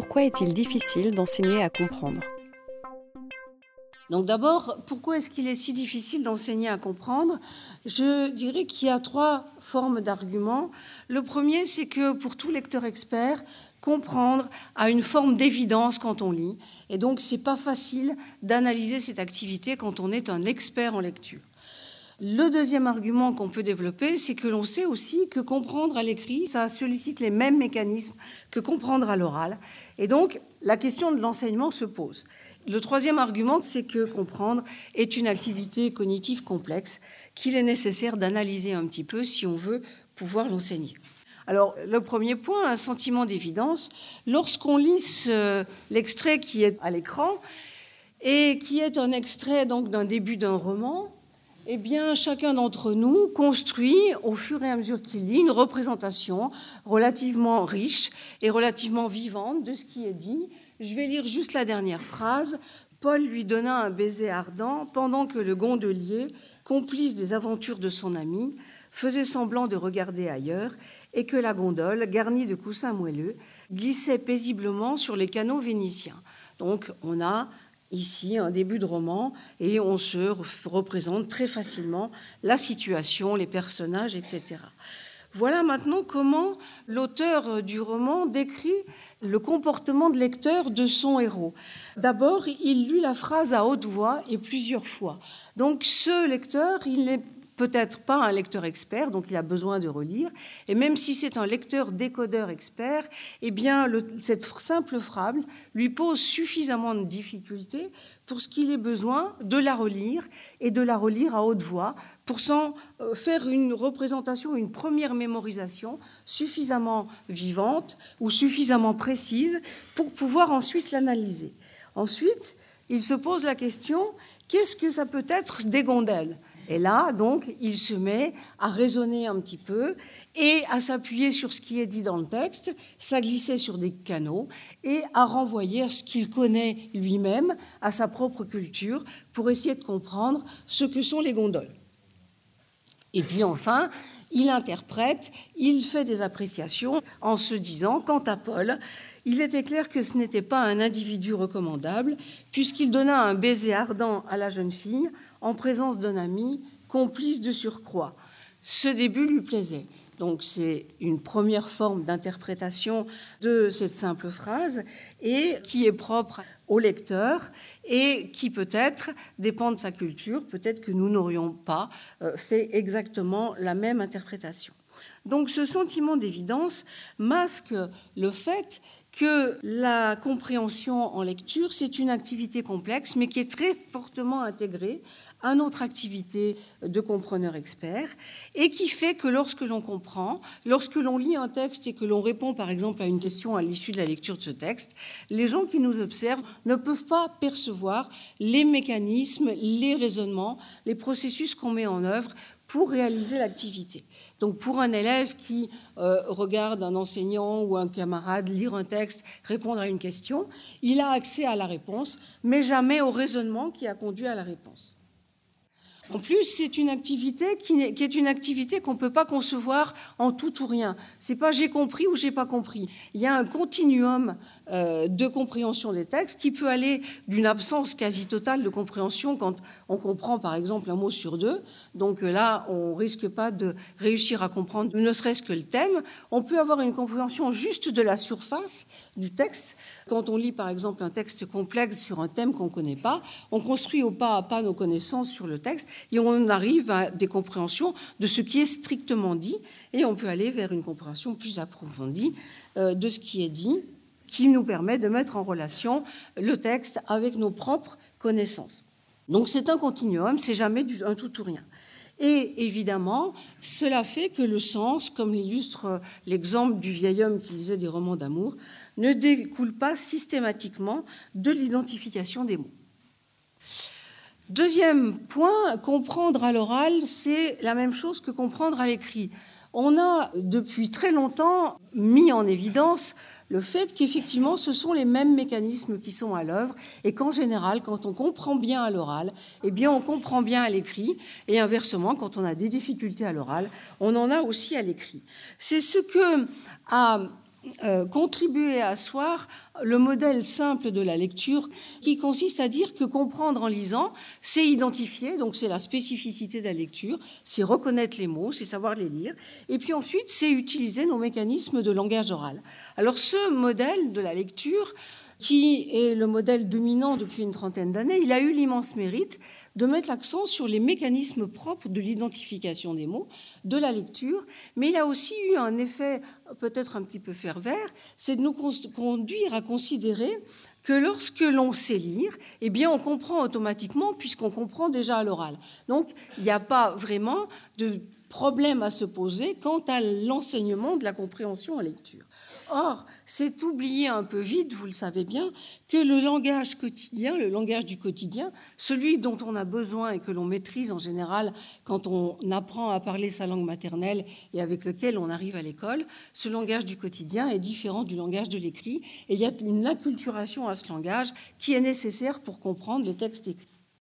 Pourquoi est-il difficile d'enseigner à comprendre? Donc d'abord, pourquoi est-ce qu'il est si difficile d'enseigner à comprendre? Je dirais qu'il y a trois formes d'arguments. Le premier, c'est que pour tout lecteur expert, comprendre a une forme d'évidence quand on lit. Et donc, c'est pas facile d'analyser cette activité quand on est un expert en lecture. Le deuxième argument qu'on peut développer, c'est que l'on sait aussi que comprendre à l'écrit, ça sollicite les mêmes mécanismes que comprendre à l'oral. Et donc, la question de l'enseignement se pose. Le troisième argument, c'est que comprendre est une activité cognitive complexe qu'il est nécessaire d'analyser un petit peu si on veut pouvoir l'enseigner. Alors, le premier point, un sentiment d'évidence. Lorsqu'on lit l'extrait qui est à l'écran et qui est un extrait donc d'un début d'un roman, eh bien, chacun d'entre nous construit, au fur et à mesure qu'il lit, une représentation relativement riche et relativement vivante de ce qui est dit. Je vais lire juste la dernière phrase. Paul lui donna un baiser ardent pendant que le gondolier, complice des aventures de son ami, faisait semblant de regarder ailleurs et que la gondole, garnie de coussins moelleux, glissait paisiblement sur les canaux vénitiens. Donc, on a ici un début de roman et on se représente très facilement la situation, les personnages, etc. Voilà maintenant comment l'auteur du roman décrit le comportement de lecteur de son héros. D'abord, il lut la phrase à haute voix et plusieurs fois. Donc ce lecteur, il est peut-être pas un lecteur expert, donc il a besoin de relire. Et même si c'est un lecteur décodeur expert, eh bien, cette simple phrase lui pose suffisamment de difficultés pour ce qu'il ait besoin de la relire et de la relire à haute voix pour s'en euh, faire une représentation, une première mémorisation suffisamment vivante ou suffisamment précise pour pouvoir ensuite l'analyser. Ensuite, il se pose la question qu'est-ce que ça peut être des gondelles et là, donc, il se met à raisonner un petit peu et à s'appuyer sur ce qui est dit dans le texte, à glisser sur des canaux et à renvoyer à ce qu'il connaît lui-même, à sa propre culture, pour essayer de comprendre ce que sont les gondoles. Et puis enfin, il interprète, il fait des appréciations en se disant, quant à Paul, il était clair que ce n'était pas un individu recommandable, puisqu'il donna un baiser ardent à la jeune fille en présence d'un ami, complice de surcroît. Ce début lui plaisait. Donc c'est une première forme d'interprétation de cette simple phrase et qui est propre au lecteur et qui peut-être dépend de sa culture. Peut-être que nous n'aurions pas euh, fait exactement la même interprétation. Donc ce sentiment d'évidence masque le fait que la compréhension en lecture, c'est une activité complexe, mais qui est très fortement intégrée à notre activité de compreneur expert, et qui fait que lorsque l'on comprend, lorsque l'on lit un texte et que l'on répond par exemple à une question à l'issue de la lecture de ce texte, les gens qui nous observent ne peuvent pas percevoir les mécanismes, les raisonnements, les processus qu'on met en œuvre pour réaliser l'activité. Donc pour un élève qui euh, regarde un enseignant ou un camarade lire un texte, répondre à une question, il a accès à la réponse, mais jamais au raisonnement qui a conduit à la réponse. En plus, c'est une activité qui est une activité qu'on ne peut pas concevoir en tout ou rien. C'est pas j'ai compris ou j'ai pas compris. Il y a un continuum euh, de compréhension des textes qui peut aller d'une absence quasi totale de compréhension quand on comprend par exemple un mot sur deux. Donc là, on risque pas de réussir à comprendre ne serait-ce que le thème. On peut avoir une compréhension juste de la surface du texte. Quand on lit par exemple un texte complexe sur un thème qu'on ne connaît pas, on construit au pas à pas nos connaissances sur le texte et on arrive à des compréhensions de ce qui est strictement dit, et on peut aller vers une compréhension plus approfondie euh, de ce qui est dit, qui nous permet de mettre en relation le texte avec nos propres connaissances. Donc c'est un continuum, c'est jamais un tout ou rien. Et évidemment, cela fait que le sens, comme l'illustre l'exemple du vieil homme qui lisait des romans d'amour, ne découle pas systématiquement de l'identification des mots. Deuxième point, comprendre à l'oral, c'est la même chose que comprendre à l'écrit. On a depuis très longtemps mis en évidence le fait qu'effectivement ce sont les mêmes mécanismes qui sont à l'œuvre et qu'en général, quand on comprend bien à l'oral, eh bien on comprend bien à l'écrit et inversement, quand on a des difficultés à l'oral, on en a aussi à l'écrit. C'est ce que a euh, contribué à asseoir le modèle simple de la lecture qui consiste à dire que comprendre en lisant, c'est identifier, donc c'est la spécificité de la lecture, c'est reconnaître les mots, c'est savoir les lire, et puis ensuite c'est utiliser nos mécanismes de langage oral. Alors ce modèle de la lecture, qui est le modèle dominant depuis une trentaine d'années, il a eu l'immense mérite de mettre l'accent sur les mécanismes propres de l'identification des mots, de la lecture, mais il a aussi eu un effet peut-être un petit peu pervers, c'est de nous conduire à considérer que lorsque l'on sait lire, eh bien, on comprend automatiquement puisqu'on comprend déjà à l'oral. Donc, il n'y a pas vraiment de problème à se poser quant à l'enseignement de la compréhension en lecture. Or, c'est oublier un peu vite, vous le savez bien, que le langage quotidien, le langage du quotidien, celui dont on a besoin et que l'on maîtrise en général quand on apprend à parler sa langue maternelle et avec lequel on arrive à l'école, ce langage du quotidien est différent du langage de l'écrit et il y a une acculturation à ce langage qui est nécessaire pour comprendre les textes écrits.